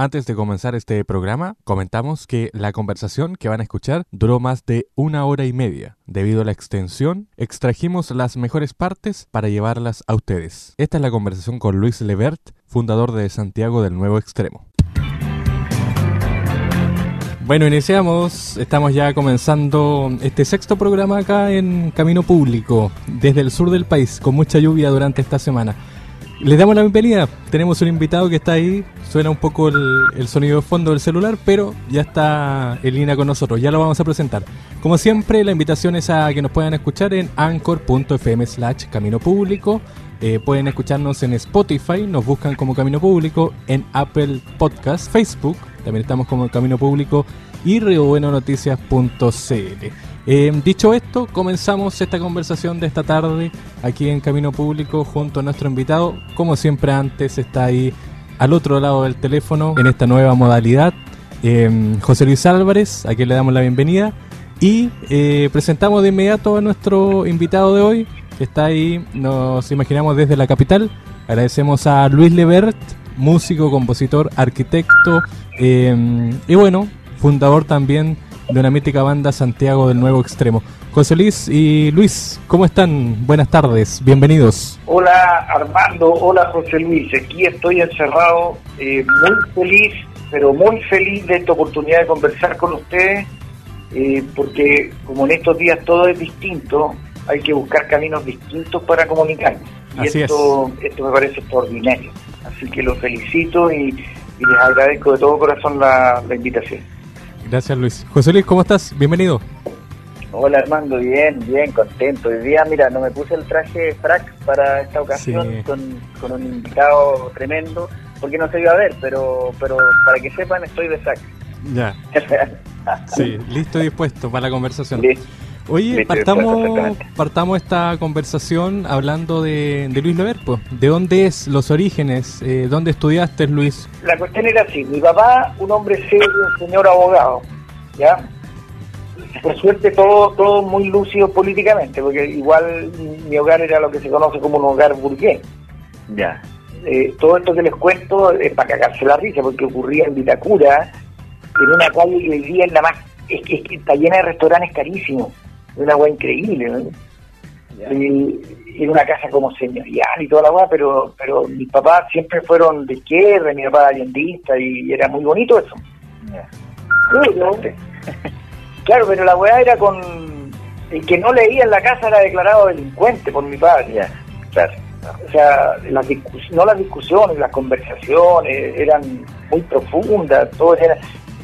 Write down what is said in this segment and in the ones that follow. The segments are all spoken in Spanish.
Antes de comenzar este programa, comentamos que la conversación que van a escuchar duró más de una hora y media. Debido a la extensión, extrajimos las mejores partes para llevarlas a ustedes. Esta es la conversación con Luis Levert, fundador de Santiago del Nuevo Extremo. Bueno, iniciamos, estamos ya comenzando este sexto programa acá en Camino Público, desde el sur del país, con mucha lluvia durante esta semana. Les damos la bienvenida. Tenemos un invitado que está ahí. Suena un poco el, sonido de fondo del celular, pero ya está en línea con nosotros. Ya lo vamos a presentar. Como siempre, la invitación es a que nos puedan escuchar en anchor.fm slash camino público. Eh, pueden escucharnos en Spotify, nos buscan como Camino Público, en Apple Podcast, Facebook, también estamos como Camino Público y riobuenonoticias.cl. Eh, dicho esto, comenzamos esta conversación de esta tarde aquí en Camino Público junto a nuestro invitado. Como siempre antes está ahí al otro lado del teléfono en esta nueva modalidad. Eh, José Luis Álvarez, a quien le damos la bienvenida. Y eh, presentamos de inmediato a nuestro invitado de hoy, que está ahí, nos imaginamos desde la capital. Agradecemos a Luis Levert, músico, compositor, arquitecto y bueno, fundador también de una mítica banda Santiago del Nuevo Extremo. José Luis y Luis, ¿cómo están? Buenas tardes, bienvenidos. Hola Armando, hola José Luis, aquí estoy encerrado, eh, muy feliz, pero muy feliz de esta oportunidad de conversar con ustedes, eh, porque como en estos días todo es distinto, hay que buscar caminos distintos para comunicarnos. Y esto, esto me parece extraordinario. Así que los felicito y, les agradezco de todo corazón la invitación. Gracias Luis. José Luis, ¿cómo estás? Bienvenido. Hola Armando, bien, bien, contento. Hoy día, mira, no me puse el traje frac para esta ocasión con, un invitado tremendo, porque no se iba a ver, pero, pero para que sepan, estoy de sac. Ya. sí, listo y dispuesto para la conversación. Oye, partamos, partamos esta conversación hablando de, Luis Lever, pues. ¿De dónde es los orígenes? Eh, ¿Dónde estudiaste, Luis? La cuestión era así. Mi papá, un hombre serio, un señor abogado, ¿ya? Por suerte todo, todo muy lúcido políticamente, porque igual mi hogar era lo que se conoce como un hogar burgués. Ya. Eh, todo esto que les cuento es para cagarse la risa, porque ocurría en Vitacura, en una calle que vivía en la más... Es que, es que está llena de restaurantes carísimos una agua increíble, Y, en una casa como señorial y toda la agua, pero pero mis papás siempre fueron de izquierda, mi papá allendista y era muy bonito eso. claro, pero la weá era con... El que no leía en la casa era declarado delincuente por mi padre. Claro. O sea, las no las discusiones, las conversaciones eran muy profundas, todo era...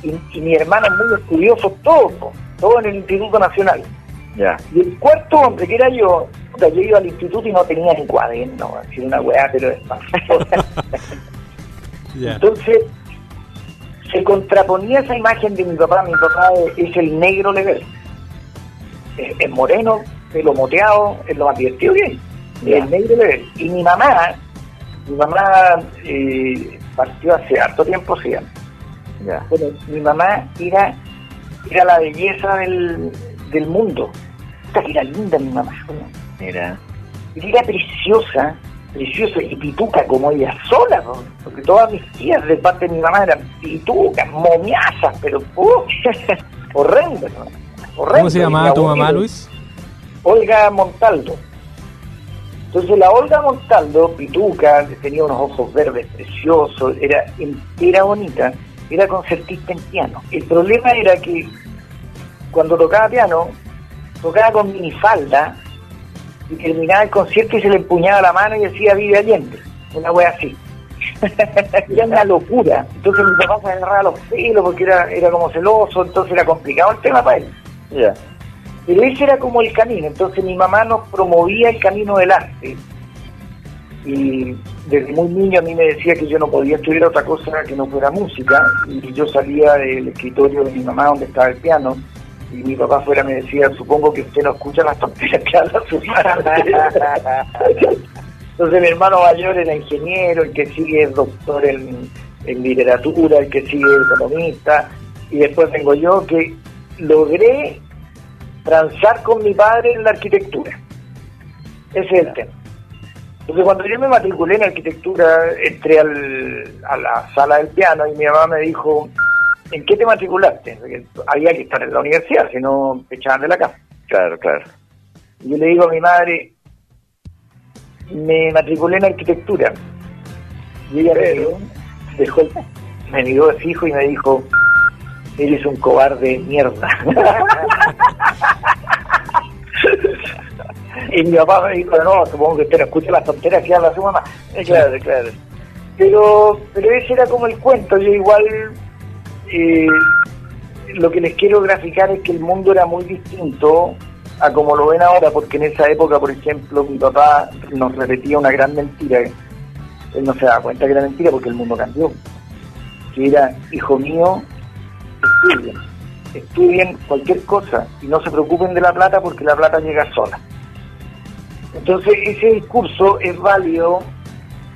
Y, mi hermano muy estudioso, todo, todo en el Instituto Nacional. Y el cuarto hombre, que era yo, yo iba al instituto y no tenía ni cuaderno, así una weá, pero Entonces, se contraponía esa imagen de mi papá. Mi papá es el negro legal. Es, moreno, pelo moteado, es lo más divertido que El negro legal. Y mi mamá, mi mamá eh, partió hace harto tiempo, sí. Bueno, mi mamá era, era la belleza del, del mundo era linda mi mamá. Era. Era preciosa, preciosa y pituca como ella sola, porque todas mis tías de parte de mi mamá eran pitucas, momiazas, pero uh, horrendas. ¿Cómo se llamaba tu mamá, Luis? Olga Montaldo. Entonces la Olga Montaldo, pituca, tenía unos ojos verdes preciosos, era, era bonita, era concertista en piano. El problema era que cuando tocaba piano, tocaba con minifalda y terminaba el concierto y se le empuñaba la mano y decía vive Allende, una wea así. era una locura. Entonces mi papá se agarraba los pelos porque era, era como celoso, entonces era complicado el tema para él. Pero ese era como el camino, entonces mi mamá nos promovía el camino del arte. Y desde muy niño a mí me decía que yo no podía estudiar otra cosa que no fuera música. Y yo salía del escritorio de mi mamá donde estaba el piano y mi papá fuera me decía, supongo que usted no escucha las tonterías que habla su madre. Entonces mi hermano mayor era ingeniero, el que sigue es doctor en, en literatura, el que sigue es economista, y después tengo yo que logré transar con mi padre en la arquitectura. Ese es el tema. Entonces cuando yo me matriculé en arquitectura, entré al, a la sala del piano y mi mamá me dijo, ¿en qué te matriculaste? Porque había que estar en la universidad, si no te echaban de la casa. Claro, claro. Y yo le digo a mi madre, me matriculé en arquitectura. Y ella me miró, dejó, el- me miró fijo y me dijo, eres un cobarde de mierda. y mi papá me dijo, no, supongo que usted no escucha las tonteras que habla su mamá. Claro, claro. Pero, pero ese era como el cuento. Yo igual eh, lo que les quiero graficar es que el mundo era muy distinto a como lo ven ahora, porque en esa época, por ejemplo, mi papá nos repetía una gran mentira. Él no se daba cuenta que era mentira porque el mundo cambió. Que era, hijo mío, estudien, estudien cualquier cosa y no se preocupen de la plata porque la plata llega sola. Entonces ese discurso es válido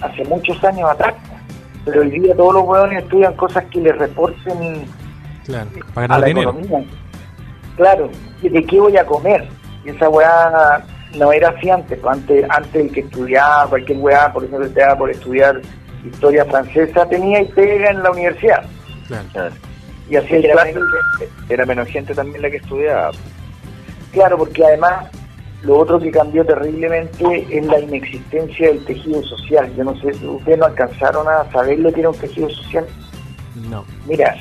hace muchos años atrás, pero hoy día todos los hueones estudian cosas que les reporten Claro, para a la dinero. economía. Claro, ¿y ¿de qué voy a comer? Y esa weá no era así antes, pues antes, antes el que estudiaba, cualquier weá, por ejemplo, te daba por estudiar historia francesa, tenía y pega en la universidad. Claro. Y así el Era clase- menos, era menos gente también la que estudiaba. Claro, porque además lo otro que cambió terriblemente es la inexistencia del tejido social. Yo no sé, ustedes no alcanzaron a saber lo que era un tejido social. No, Mira,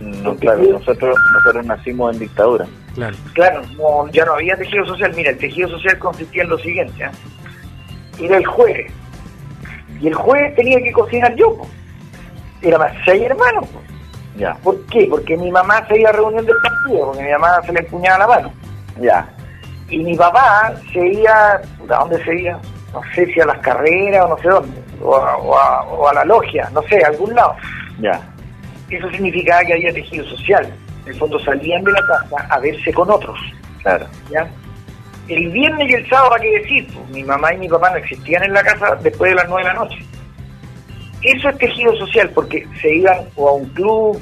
No, claro, nosotros, nosotros nacimos en dictadura. claro. claro, no, ya no había tejido social. Mira, el tejido social consistía en lo siguiente. ¿ah? Era el jueves. Y el jueves tenía que cocinar yo. po. Éramos seis hermanos. po. Ya, ¿Por qué? Porque mi mamá se iba a reunión del partido, porque mi mamá se le empuñaba la mano. ya, Y mi papá se iba, ¿a dónde se iba? No sé si a las carreras o no sé dónde, o a, o a- o a la logia, no sé, a algún lado. ya. Eso significaba que había tejido social. En el fondo salían de la casa a verse con otros. Claro, ¿ya? El viernes y el sábado, ¿para qué decir? Pues, mi mamá y mi papá no existían en la casa después de las nueve de la noche. Eso es tejido social, porque se iban o a un club,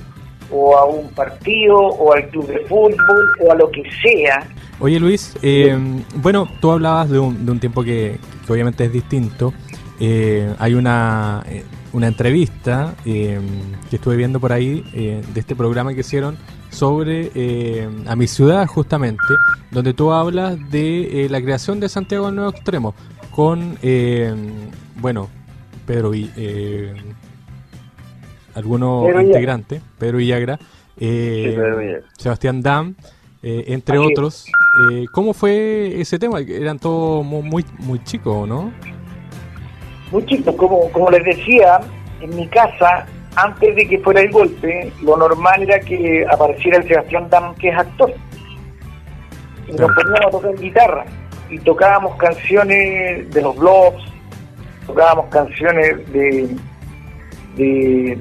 o a un partido, o al club de fútbol, o a lo que sea, Oye Luis, eh, bueno, tú hablabas de un, de un tiempo que, que obviamente es distinto. Eh, hay una, eh, una entrevista eh, que estuve viendo por ahí eh, de este programa que hicieron sobre eh, a mi ciudad justamente, donde tú hablas de la creación de Santiago del Nuevo Extremo con, eh, bueno, Pedro y eh, algunos Pedro integrantes, Pedro Villagra, Sí, Pedro Villagra. Sebastián Dam, eh, entre otros. Eh, ¿Cómo fue ese tema? Eran todos mu- muy, muy chicos, ¿no? Muy chicos, como, como les decía, en mi casa, antes de que fuera el golpe, lo normal era que apareciera el Sebastián Dam, que es actor. Y nos poníamos a tocar guitarra. Y tocábamos canciones de los blogs, tocábamos canciones de. de.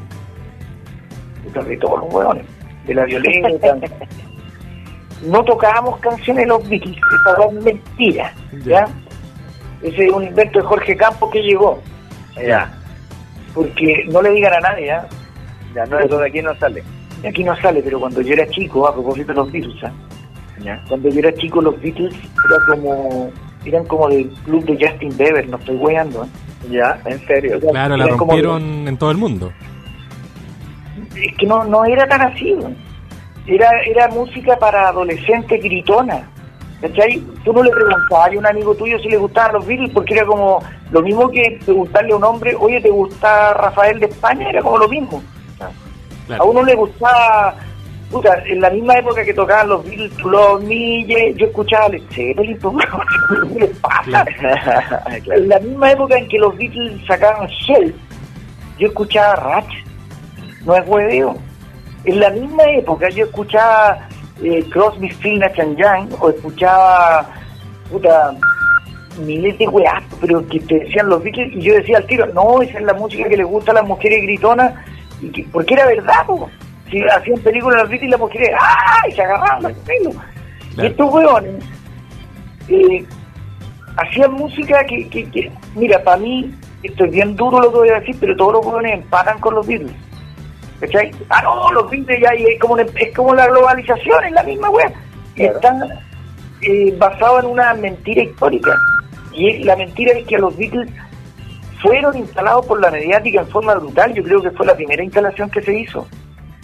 de todos los hueones, de la violeta. no tocábamos canciones de los Beatles, esa es mentira, Ya. Ese es un invento de Jorge Campos que llegó. ya. Porque no le digan a nadie, ¿ah? Ya, no, eso de aquí no sale. Aquí no sale, pero cuando yo era chico, a propósito de los Beatles, ¿ah? Ya. cuando yo era chico los Beatles era como, eran como del club de Justin Bieber, no estoy weando, ¿ah? Ya, en serio. Claro, la como- rompieron en todo el mundo. es que no, no era tan así. Era, era música para adolescentes gritona. ¿Cachai? Tú no le preguntabas a un amigo tuyo si le gustaban los Beatles porque era como lo mismo que preguntarle a un hombre, oye, ¿te gusta Rafael de España? Era como lo mismo. A uno le gustaba, puta, en la misma época que tocaban los Beatles, los Milles, yo escuchaba Led Zeppelin, ¿qué les pasa? Claro. En la misma época en que los Beatles sacaban Shell, yo escuchaba Ratch, no es hueveo. En la misma época yo escuchaba eh, Crosby, and Young, o escuchaba, puta, miles de weas, pero que te decían los Beatles, y yo decía al tiro, no, esa es la música que les gusta a las mujeres gritonas, y que, porque era verdad, po. Si hacían películas los Beatles y las mujeres, ¡ay! Se agarraban los pelos. Y estos hueones eh, hacían música que, que, que, mira, para mí, esto es bien duro lo que voy a decir, pero todos los hueones empatan con los Beatles. ¿Cachai? Ah, no, los Beatles ya es como, es como la globalización, es la misma wea. Claro. Están eh, basados en una mentira histórica. Y la mentira es que los Beatles fueron instalados por la mediática en forma brutal. Yo creo que fue la primera instalación que se hizo.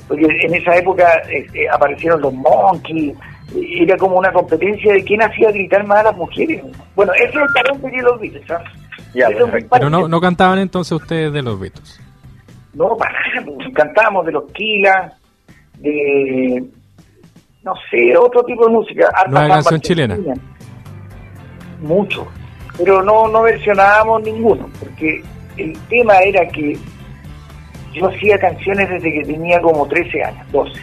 Porque en esa época eh, eh, aparecieron los Monkeys. Era como una competencia de quién hacía gritar más a las mujeres. Bueno, ese es el talento que tienen los Beatles. ¿sabes? Ya, Eso es un perfecto. Pero no, no cantaban entonces ustedes de los Beatles. No, para nada, pues, cantábamos de los Kila, de, no sé, otro tipo de música. harta samba canción chilena. Mucho, pero no, no versionábamos ninguno, porque el tema era que yo hacía canciones desde que tenía como 13 años, 12.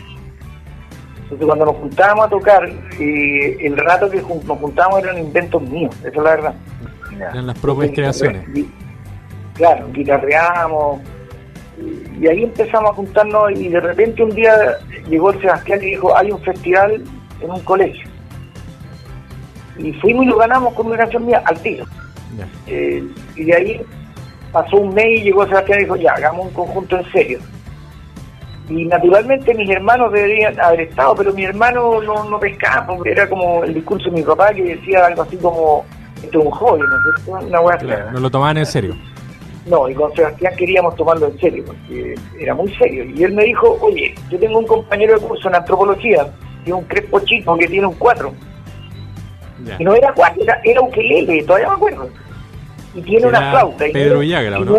Entonces cuando nos juntábamos a tocar, eh, el rato que jun- nos juntábamos eran inventos míos, esa es la verdad. Eran las propias creaciones. Claro, guitarreamos. Y ahí empezamos a juntarnos y de repente un día llegó el Sebastián y dijo, hay un festival en un colegio. Y fuimos y lo ganamos con una canción mía al tiro. Eh, y de ahí pasó un mes y llegó Sebastián y dijo, ya, hagamos un conjunto en serio. Y naturalmente mis hermanos deberían haber estado, pero mi hermano no, no pescaba, porque era como el discurso de mi papá que decía algo así como, esto es un hobby, ¿no? Una hueá Claro, no lo tomaban en serio. No, y con Sebastián queríamos tomarlo en serio, porque era muy serio. Y él me dijo, oye, yo tengo un compañero de curso en antropología, tiene un crespo chico que tiene un 4. Ya. Y no era 4, era, era ukelele, todavía me acuerdo. Y tiene Era una flauta. Pedro Villagra, ¿o y no?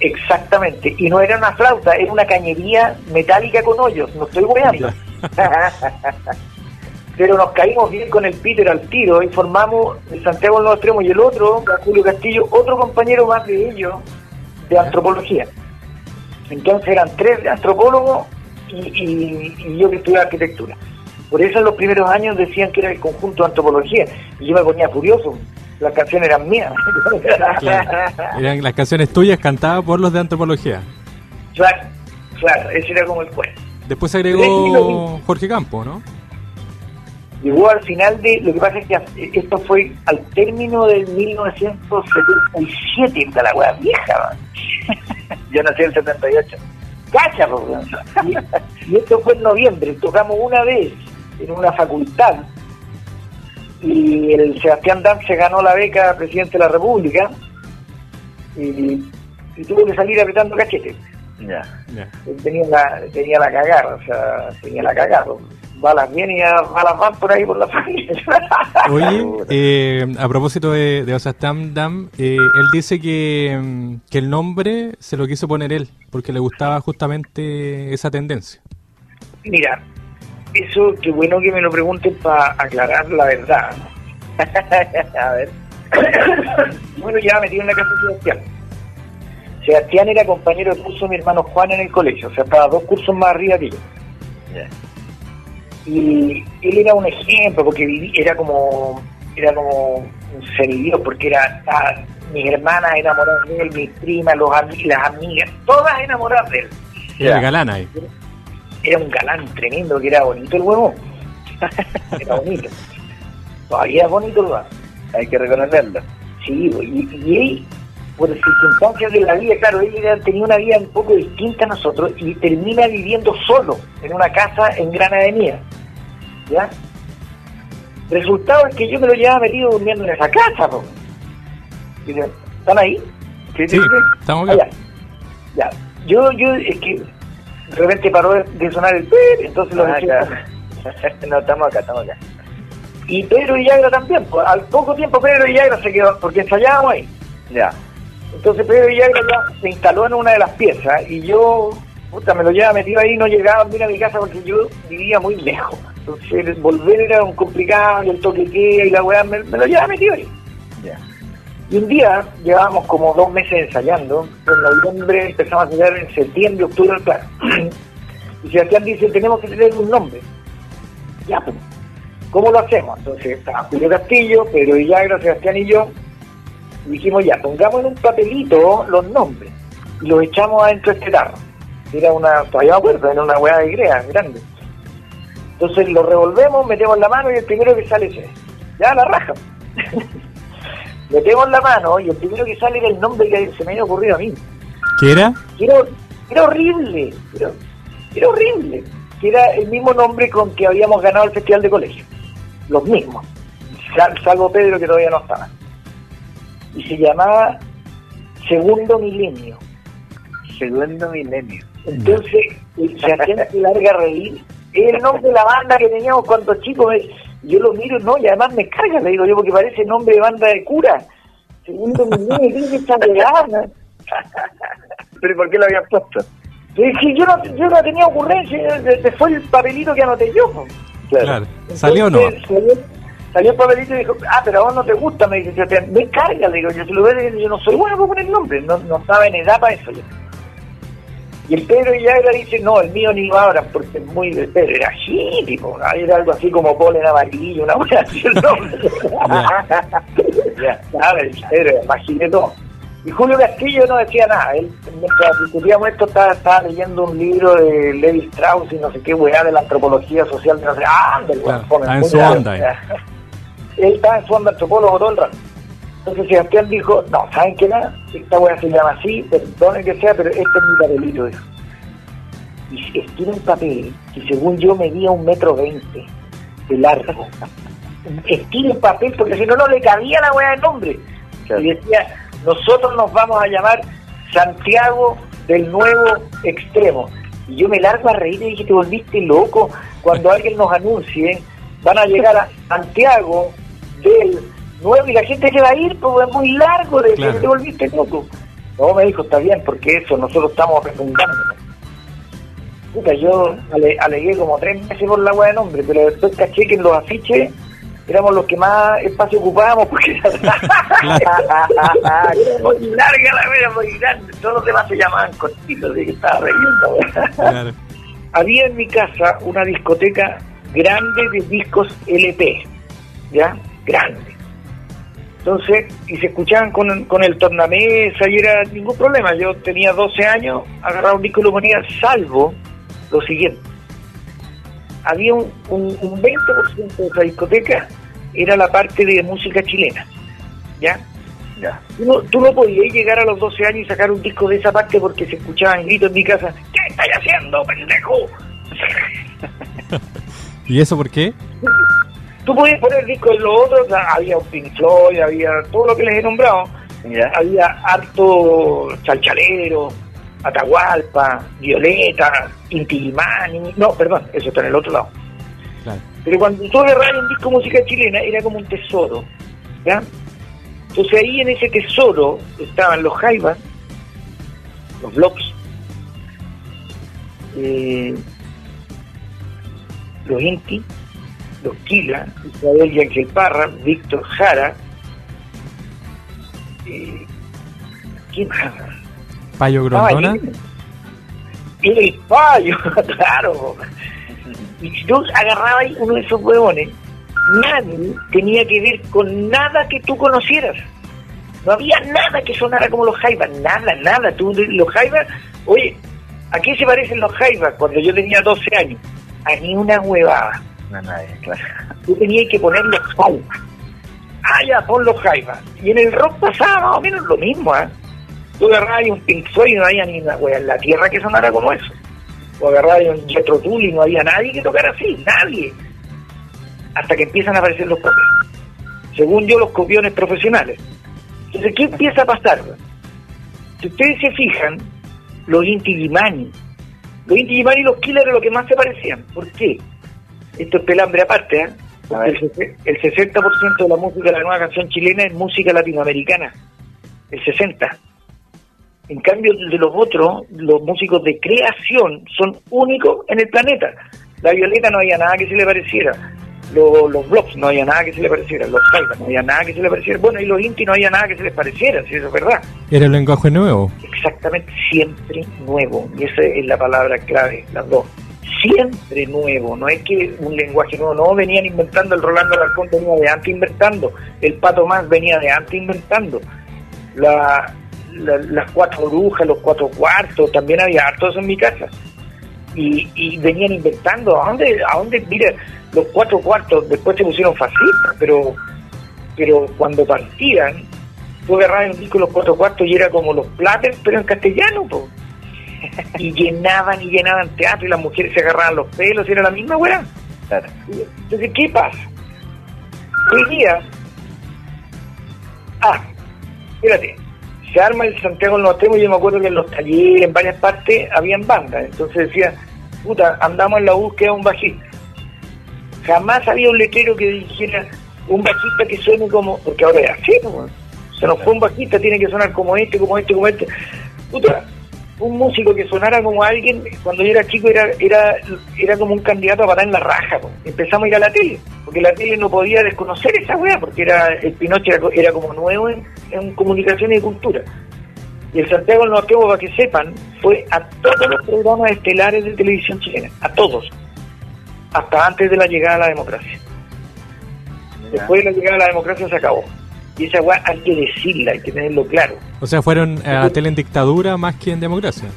Exactamente. Y no era una flauta, era una cañería metálica con hoyos. No estoy weando. Pero nos caímos bien con el Peter al tiro y formamos el Santiago Nuevo Extremo y el otro, Julio Castillo, otro compañero más de ellos de antropología. Entonces eran tres de antropólogos y, y- y yo que estudiaba arquitectura. Por eso en los primeros años decían que era el conjunto de antropología y yo me ponía furioso. Las canciones eran mías. Claro. Eran las canciones tuyas cantadas por los de antropología. claro, claro, ese era como el cuento. Después se agregó Jorge Campo, ¿no? Llegó al final de, lo que pasa es que esto fue al término del 1977, de la wea vieja, man. Yo nací en el 78. cacha, y, y esto fue en noviembre, tocamos una vez en una facultad y el Sebastián Dan se ganó la beca presidente de la República y, y tuvo que salir apretando cachete. Ya. Ya. Tenía la, tenía la cagada, o sea, tenía la cagada. Balas bien y balas van por ahí por la familia. Oye, eh, a propósito de, de Osastam Dam, eh, él dice que, que el nombre se lo quiso poner él, porque le gustaba justamente esa tendencia. Mira, eso qué bueno que me lo pregunten para aclarar la verdad. A ver. bueno, ya metí en la casa de Sebastián. Sebastián era compañero de curso de mi hermano Juan en el colegio, o sea, estaba dos cursos más arriba que yo. Ya. Y él era un ejemplo, porque viví, era como era como un porque era estaba mis hermanas enamoradas de él, mis primas, los las amigas, todas enamoradas de él. Era el galán ahí. Era un galán tremendo, que era bonito el huevo. Era bonito. Todavía es bonito el huevo. Hay que reconocerlo. Sí, y, y él, por circunstancias de la vida, claro, él era- tenía una vida un poco distinta a nosotros y termina viviendo solo en una casa en Gran Avenida. ¿Ya? Resultado es que yo me lo llevaba metido durmiendo en esa casa, po. ¿Están ahí? Sí, estamos Ah, acá. ya. Ya. Yo, yo, es que de repente paró de, sonar el pep, entonces lo Ah, no, estamos acá, estamos acá. Y Pedro Villagra también, pues, al poco tiempo Pedro Villagra se quedó, porque ensayábamos ahí. Ya. Entonces Pedro Villagra se instaló en una de las piezas y yo, puta, me lo llevaba metido ahí, no llegaba bien a mi casa porque yo vivía muy lejos. Entonces volver era un complicado, y el toque y la weá, me, me lo llevaba metido ahí. Ya. Y un día, llevábamos como dos meses ensayando, en noviembre empezamos a ensayar en septiembre, octubre, claro. y Sebastián dice, tenemos que tener un nombre. Ya, pues, ¿cómo lo hacemos? Entonces estaba Julio Castillo, Pedro Villagra, Sebastián y yo, y dijimos ya, pongamos en un papelito los nombres y los echamos adentro de este tarro. Era una, todavía me acuerdo, era una hueá de grea grande. Entonces lo revolvemos, metemos la mano y el primero que sale es Ya la raja. metemos la mano y el primero que sale era el nombre que se me había ocurrido a mí. ¿Qué era? Era, era horrible, era, era horrible. Que era el mismo nombre con que habíamos ganado el festival de colegio. Los mismos. Sal- salvo Pedro que todavía no estaba. Y se llamaba Segundo Milenio. Segundo milenio. Entonces, Sebastián se larga reír. Es el nombre de la banda que teníamos cuando chicos. me- Yo lo miro, no, y además me carga, le digo yo, porque parece nombre de banda de cura. Segundo Milenio, ¿qué es esta weá? ¿Pero por qué lo habías puesto? Es que yo no, yo no tenía ocurrencia, fue el papelito que anoté yo. Claro. ¿Salió o no? Salió, salió el papelito y dijo, ah, pero a vos no te gusta, me dice, yo te- me carga, le digo, yo se lo veo, yo no soy bueno para poner nombre, no, no estaba en edad para eso. Y el Pedro Villagra dice, no, el mío ni va ahora, porque es muy de Pedro, era tipo, era algo así como polen amarillo, una buena así el nombre. Pedro, imaginé todo. Y Julio Castillo no decía nada, él, mientras discutíamos esto, estaba, estaba leyendo un libro de Levi Strauss y no sé qué weá de la antropología social, de no sé, ah, del Claro, en su onda, eh. Él estaba en su onda antropólogo todo el rato. Entonces Sebastián dijo, no, ¿saben qué nada? Esta weá se llama así, perdonen que sea, pero este es mi papelito, dijo. Y escribe un papel que según yo medía un metro veinte de largo. Estira el papel porque si no, no le cabía la weá de nombre. Claro. Y decía, nosotros nos vamos a llamar Santiago del Nuevo Extremo. Y yo me largo a reír y dije, te volviste loco. Cuando alguien nos anuncie, van a llegar a Santiago del Nuevo y la gente que va a ir, pues es muy largo, de Claro. te volviste loco. No, me dijo, está bien, porque eso nosotros estamos refundando. Puta, yo ale- alegué como tres meses por la weá de nombre, pero después caché que en los afiches éramos los que más espacio ocupábamos porque era muy larga la wea, muy grande. Todos los demás se llamaban cortitos, así que estaba reyendo. wea. Claro. Había en mi casa una discoteca grande de discos LP, ¿ya? Grande. Entonces, y se escuchaban con, con el tornamesa y era ningún problema. Yo tenía 12 años, agarraba un disco y lo ponía, salvo lo siguiente. Había un, un, un 20% de esa discoteca, era la parte de música chilena, ¿ya? Ya. Tú no, tú no podías llegar a los 12 años y sacar un disco de esa parte porque se escuchaban gritos en mi casa, ¿qué estás haciendo, pendejo? ¿Y eso por qué? Tú podías poner discos de los otros, había un Pink Floyd, había todo lo que les he nombrado, había harto chalchalero, Atahualpa, Violeta, Inti Illimani, no, perdón, eso está en el otro lado. Claro. Pero cuando tú agarrabas un disco de música chilena era como un tesoro, ¿ya? Entonces ahí en ese tesoro estaban los jaivas, los blocks, eh, los Inti, los Kila, Isabel y Ángel Parra, Víctor Jara, eh, ¿quién más? Payo Estaba Grondona. lleno. El payo, claro. Y si tú agarrabas uno de esos huevones, nadie tenía que ver con nada que tú conocieras. No había nada que sonara como los jaivas, nada, nada. Tú, los jaivas, oye, ¿a qué se parecen los jaivas cuando yo tenía 12 años? A ni una huevada. No, nadie, claro. Tú tenías que poner los jaivas. Ah, ya, pon los jaivas. Y en el rock pasaba más o menos lo mismo, ¿ah? Tú agarrabas un Pink Floyd y no había ni una wea en la tierra que sonara como eso. O agarrabas un Jethro Tull y no había nadie que tocara así, nadie. Hasta que empiezan a aparecer los copiones. Según yo, los copiones profesionales. Entonces, ¿qué empieza a pasar? Si ustedes se fijan, los Inti Illimani, los Inti Illimani y los Killers eran lo que más se parecían. ¿Por qué? Esto es pelambre aparte, ¿eh? El, el 60% de la música de la nueva canción chilena es música latinoamericana. El 60%. En cambio, de los otros, los músicos de creación son únicos en el planeta. La Violeta no había nada que se le pareciera. Los, los Blocks no había nada que se le pareciera. Los Jaivas no había nada que se le pareciera. Bueno, y los Inti no había nada que se les pareciera, si eso es verdad. Era el lenguaje nuevo. Exactamente, siempre nuevo. Y esa es la palabra clave, las dos. Siempre nuevo, no es que un lenguaje nuevo, no venían inventando, el Rolando Alarcón venía de antes inventando, el Pato Más venía de antes inventando. La, la- las cuatro brujas, los cuatro cuartos, también había hartos en mi casa. Y, venían inventando, ¿a dónde, a dónde, mira, los cuatro cuartos después se pusieron fascistas, pero, pero cuando partían, tú agarrabas un disco los cuatro cuartos y era como los platters, pero en castellano, po. Y llenaban y llenaban teatro y las mujeres se agarraban los pelos y era la misma weá. Entonces, ¿qué pasa? Hoy día, ah, espérate, se arma el Santiago Nortemo y yo me acuerdo que en los talleres, en varias partes, habían bandas. Entonces decía, puta, andamos en la búsqueda de un bajista. Jamás había un letrero que dijera un bajista que suene como, porque ahora es así, pues, se nos fue un bajista, tiene que sonar como este, como este, como este. Puta, un músico que sonara como alguien, cuando yo era chico era era era como un candidato a patar en la raja. po. Empezamos a ir a la tele, porque la tele no podía desconocer esa weá, porque era el Pinoche era, co- era como nuevo en, en comunicación y cultura. Y el Santiago del Nortemo, para que sepan, fue a todos los programas estelares de televisión chilena, a todos, hasta antes de la llegada a la democracia. Después de la llegada a la democracia se acabó. Y esa weá hay que decirla, hay que tenerlo claro. O sea, fueron a tele en dictadura más que en democracia.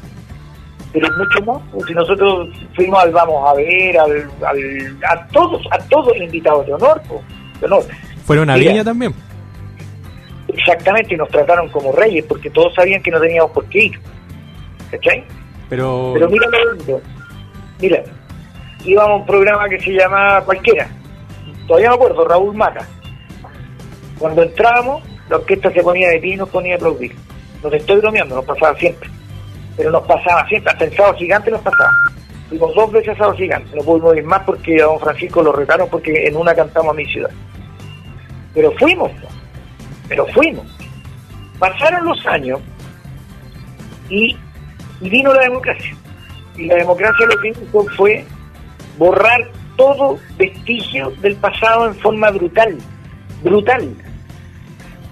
pero mucho más. Si nosotros fuimos al Vamos a ver, al, al- a todos, a todos invitados de honor, de honor. Fueron a. Viña también. Exactamente, y nos trataron como reyes, porque todos sabían que no teníamos por qué ir. ¿Cachai? Pero, Pero mira lo. Mira, íbamos a un programa que se llama Cualquiera. Todavía me acuerdo, Raúl Mata. Cuando entrábamos, la orquesta se ponía de pie y nos ponía a aplaudir. No estoy bromeando, nos pasaba siempre. Pero nos pasaba siempre, hasta el sábado gigante nos pasaba. Fuimos dos veces a sábado gigante, no pudimos ir más porque a don Francisco lo retaron porque en una cantamos a mi ciudad. Pero fuimos, pero fuimos. Pasaron los años y, y vino la democracia. Y la democracia lo que hizo fue borrar todo vestigio del pasado en forma brutal, brutal.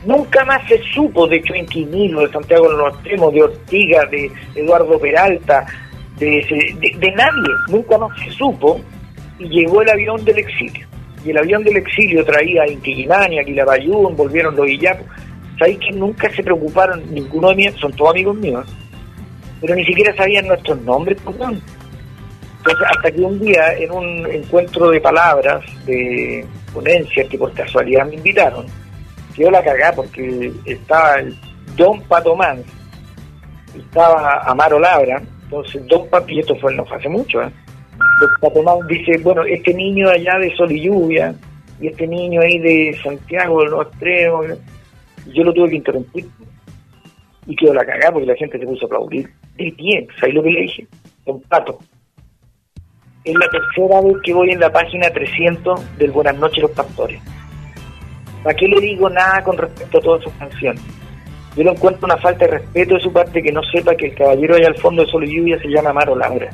Nunca más se supo de Chuenquimilo, de Santiago del Nortemo, de Ortiga, de Eduardo Peralta, de, de, de nadie, nunca más se supo y llegó el avión del exilio. Y el avión del exilio traía a Inquillimani, a Quilapayún, volvieron los Illapos. ¿Sabéis que nunca se preocuparon, ninguno de mis, son todos amigos míos, pero ni siquiera sabían nuestros nombres, pues, weón. Entonces, hasta que un día, en un encuentro de palabras, de ponencia, que por casualidad me invitaron, quedó la cagada porque estaba el Don Pato Mans, estaba Amaro Labra, entonces Don Pato, y esto fue no fue hace mucho, ¿eh? Don Pato Mans dice, bueno, este niño de allá de Sol y Lluvia, y este niño ahí de Santiago del Nuevo Extremo, y yo lo tuve que interrumpir, y quedó la cagada porque la gente se puso a aplaudir de pie, ¿sabes lo que le dije? Don Pato, es la tercera vez que voy en la página 300 del Buenas noches los pastores. ¿Para qué le digo nada con respecto a todas sus canciones? Yo lo encuentro una falta de respeto de su parte que no sepa que el caballero allá al fondo de Sol y Lluvia se llama Amaro Laura.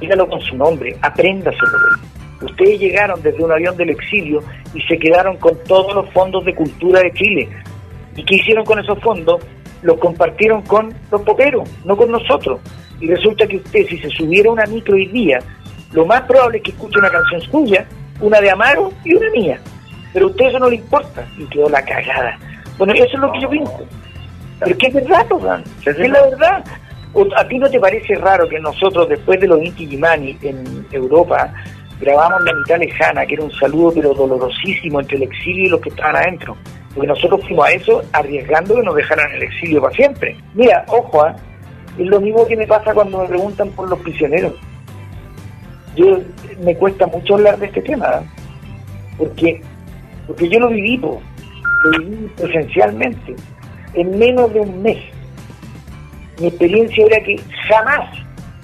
Dígalo con su nombre, apréndaselo. Ustedes llegaron desde un avión del exilio y se quedaron con todos los fondos de cultura de Chile. ¿Y qué hicieron con esos fondos? Los compartieron con los poperos, no con nosotros. Y resulta que usted, si se subiera una micro hoy día, lo más probable es que escuche una canción suya, una de Amaro y una mía. Pero a usted eso no le importa. Y quedó la cagada. Bueno, eso es lo que yo pienso. Pero que es verdad, man. es la verdad. ¿A ti no te parece raro que nosotros, después de los Inti Gimani en Europa, grabamos La mitad lejana, que era un saludo pero dolorosísimo entre el exilio y los que estaban adentro? Porque nosotros fuimos a eso arriesgando que nos dejaran en el exilio para siempre. Mira, ojo, ¿ah? es lo mismo que me pasa cuando me preguntan por los prisioneros. Yo me cuesta mucho hablar de este tema, ¿ah? porque porque yo lo viví, lo viví presencialmente, en menos de un mes. Mi experiencia era que jamás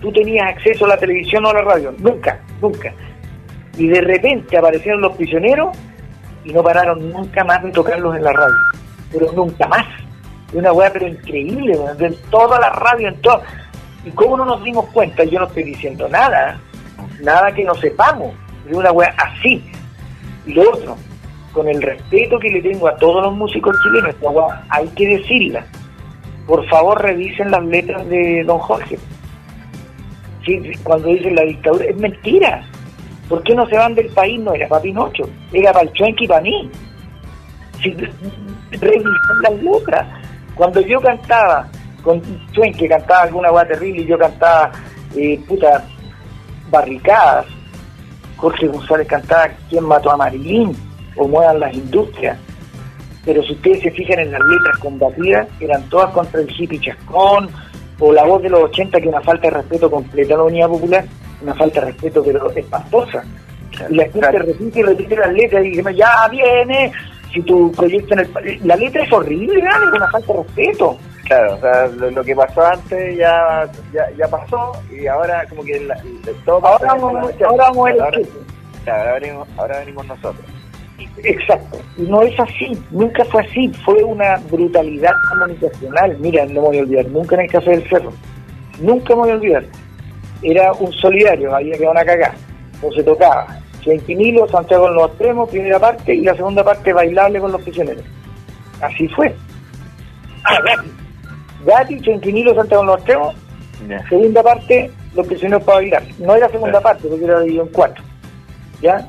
tú tenías acceso a la televisión o a la radio, nunca, nunca. Y de repente aparecieron los prisioneros y no pararon nunca más de tocarlos en la radio, pero nunca más. Una weá pero increíble, weón, en toda la radio, en todo. ¿Y cómo no nos dimos cuenta? Yo no estoy diciendo nada, nada que no sepamos, de una weá así. Y lo otro, con el respeto que le tengo a todos los músicos chilenos, esta weá hay que decirla. Por favor, revisen las letras de Don Jorge. Sí, cuando dicen la dictadura, es mentira. ¿Por qué no se van del país? No era para Pinocho, era para el Chuenque y para mí. Si, revisen las letras. Cuando yo cantaba con que cantaba alguna guay terrible y yo cantaba, eh, puta, barricadas. Jorge González cantaba ¿Quién mató a Marilyn? O Muevan las industrias. Pero si ustedes se fijan en las letras combatidas, eran todas contra el hippie chascón, o la voz de los 80 que una falta de respeto completa a la unidad popular, una falta de respeto pero espantosa. Y la gente repite y repite las letras y dice, ya viene, si tu proyecto en el... La letra es horrible, es una falta de respeto. Claro, o sea, lo, lo que pasó antes ya, ya, ya pasó y ahora como que la- todo Ahora vamos, ahora vamos a ver el ahora, queso. claro, ahora venimos, ahora venimos nosotros. Exacto. No es así, nunca fue así. Fue una brutalidad comunicacional. Mira, no me voy a olvidar, nunca en el Café del Cerro. Nunca me voy a olvidar. Era un solidario, había que una cagada. O se tocaba. Chenquinilo, Santiago en los extremos, primera parte, y la segunda parte bailable con los prisioneros. Así fue. Ah, Gatti. Gatti, Chenquinilo, Santiago en los extremos, segunda parte, los prisioneros para bailar. No era segunda parte, porque era dividido en cuatro. ¿Ya?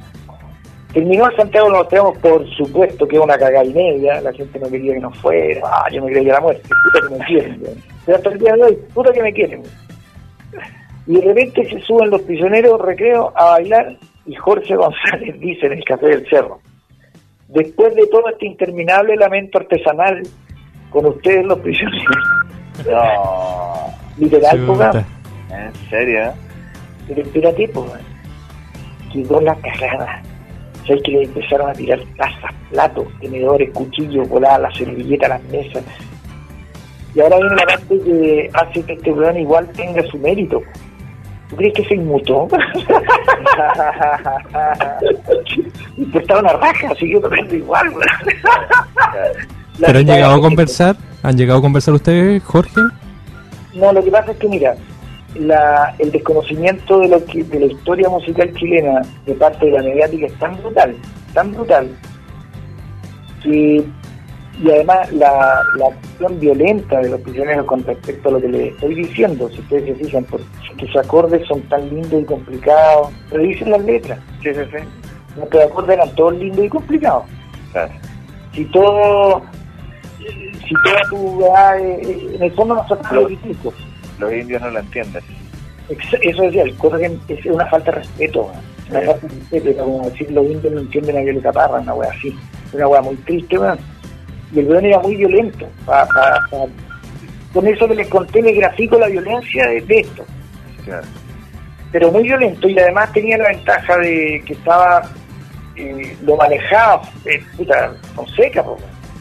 Terminó el Santiago nos tenemos por supuesto que una cagada y media, la gente no quería que nos fuera, ah, yo me creía la muerte, puta que me quieren, pero hasta el día de hoy, puta que me quieren. Y de repente se suben los prisioneros recreo a bailar y Jorge González dice en el Café del Cerro, después de todo este interminable lamento artesanal con ustedes los prisioneros, No, literal, ponga, en serio. pero espérate, pues, weón. quedó la cagada. ¿Sabes que le empezaron a tirar tazas, platos, tenedores, cuchillos, voladas las servilletas, las mesas? Y ahora viene la parte que hace que este weón igual tenga su mérito. ¿Tú crees que se inmutó? estaba una raja, siguió tomando igual, weón. ¿Pero han llegado a conversar? ¿Han llegado a conversar ustedes, Jorge? No, lo que pasa es que, mira, la, el desconocimiento de, lo que, de la historia musical chilena de parte de la mediática es tan brutal, tan brutal, que, y además la, la acción violenta de los prisioneros con respecto a lo que les estoy diciendo, si ustedes se fijan, porque sus acordes son tan lindos y complicados, dicen las letras, Sí, sí, sí. nuestros acordes eran todos lindos y complicados Claro. si todo si toda tu ah, en el fondo nosotros lo Los indios no lo entienden. Eso decía el coro que es una falta de respeto una Sí. falta de respeto como decir los indios no entienden a Violeta Parra una wea así una wea muy triste weón. y el weón era muy violento pa- pa- pa- con eso que les conté les grafico la violencia de, de esto Claro. pero muy violento y además tenía la ventaja de que estaba eh, lo manejaba eh, puta, Fonseca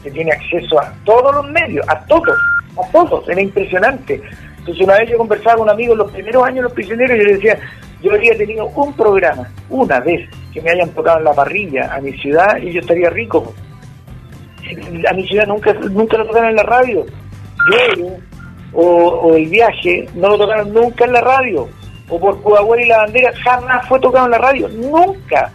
que tiene acceso a todos los medios a todos a todos era impresionante entonces una vez yo conversaba con un amigo en los primeros años de los prisioneros y yo le decía yo habría tenido un programa una vez que me hayan tocado en la parrilla a mi ciudad y yo estaría rico. A mi ciudad nunca nunca lo tocaron en la radio. Yo o, o el viaje no lo tocaron nunca en la radio. O por Cubahuera y la bandera jamás fue tocado en la radio nunca.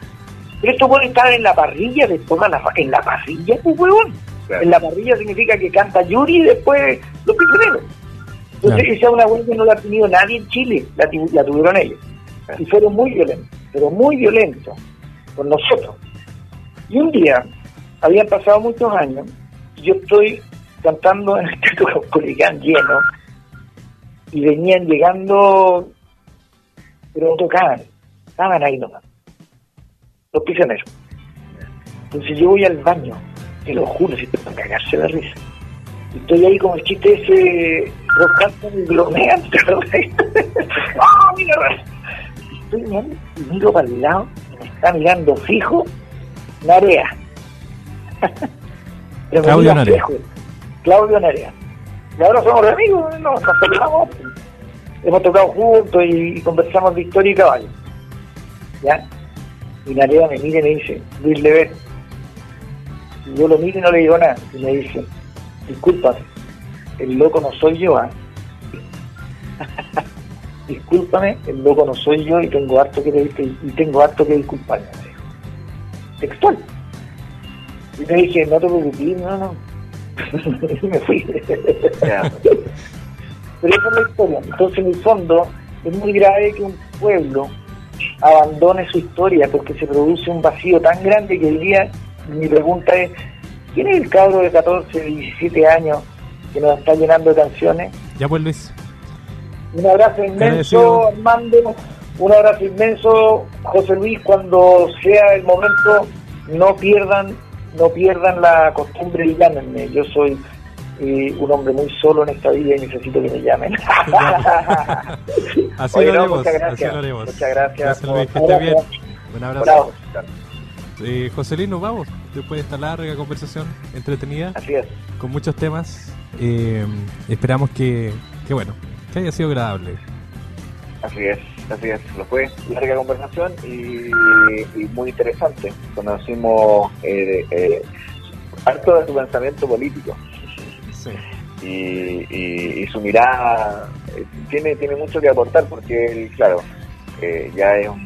Pero esto puede estar en la parrilla después la, en la parrilla pues huevón. Claro. en la parrilla significa que canta Yuri y después los prisioneros entonces Claro. esa es una huelga que no la ha tenido nadie en Chile la, tu- la tuvieron ellos. Y fueron muy violentos pero muy violentos con nosotros. Y un día habían pasado muchos años y yo estoy cantando en el Teatro Caupolicán lleno y venían llegando pero no tocaban estaban ahí nomás los prisioneros. Entonces yo voy al baño te lo juro si te para cagarse de risa estoy ahí como el chiste ese roscando y bromeando ¡Ah, mira! Y estoy mirando y miro para el lado me está mirando fijo Narea. Claudio mira Narea. fijo, Claudio Narea. Y ahora somos amigos no, nos tocamos hemos tocado juntos y conversamos de historia y caballo. ¿ya? y Narea me mira y me dice Luis Levet y yo lo miro y no le digo nada y me dice discúlpame el loco no soy yo ¿ah? discúlpame el loco no soy yo y tengo harto que pedirte y tengo harto que disculparme me dijo. textual y me dije no te preocupes no no y me fui pero esa es la historia. Entonces, en el fondo, es muy grave que un pueblo abandone su historia porque se produce un vacío tan grande que el día, mi pregunta es, ¿quién es el cabro de 14, 17 años que nos está llenando de canciones. Ya pues Luis. Un abrazo inmenso, Armando. Un abrazo inmenso, José Luis. Cuando sea el momento, no pierdan, no pierdan la costumbre y llámenme. Yo soy eh, un hombre muy solo en esta vida y necesito que me llamen. así, lo haremos, muchas gracias. así lo haremos. Muchas gracias. Gracias Luis, que esté bien. Un abrazo. Eh, José Luis, nos vamos después de esta larga conversación entretenida. Así es. Con muchos temas. Eh, esperamos que, que, bueno, que haya sido agradable. Así es, así es. Lo fue. Larga conversación y, y muy interesante. Conocimos eh, eh, harto de su pensamiento político. Sí. Y, y, y, su mirada eh, tiene tiene mucho que aportar porque él, claro, eh, ya es un,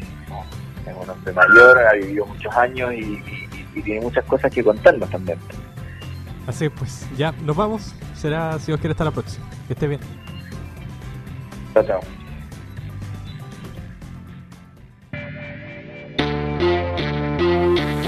es un hombre mayor, ha vivido muchos años y, y, y tiene muchas cosas que contarnos también. Así pues, ya nos vamos. Será, si Dios quiere, hasta la próxima. Que esté bien. Chao, chao.